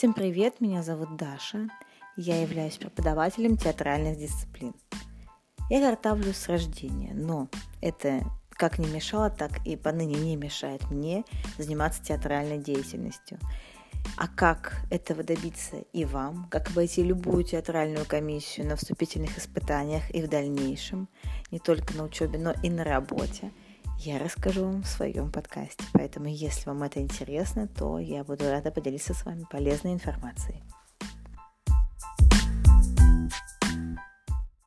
Всем привет, меня зовут Даша. Я являюсь преподавателем театральных дисциплин. Я картавлю с рождения, но это как не мешало, так и поныне не мешает мне заниматься театральной деятельностью. А как этого добиться и вам, как обойти любую театральную комиссию на вступительных испытаниях и в дальнейшем, не только на учебе, но и на работе, я расскажу вам в своем подкасте. Поэтому, если вам это интересно, то я буду рада поделиться с вами полезной информацией.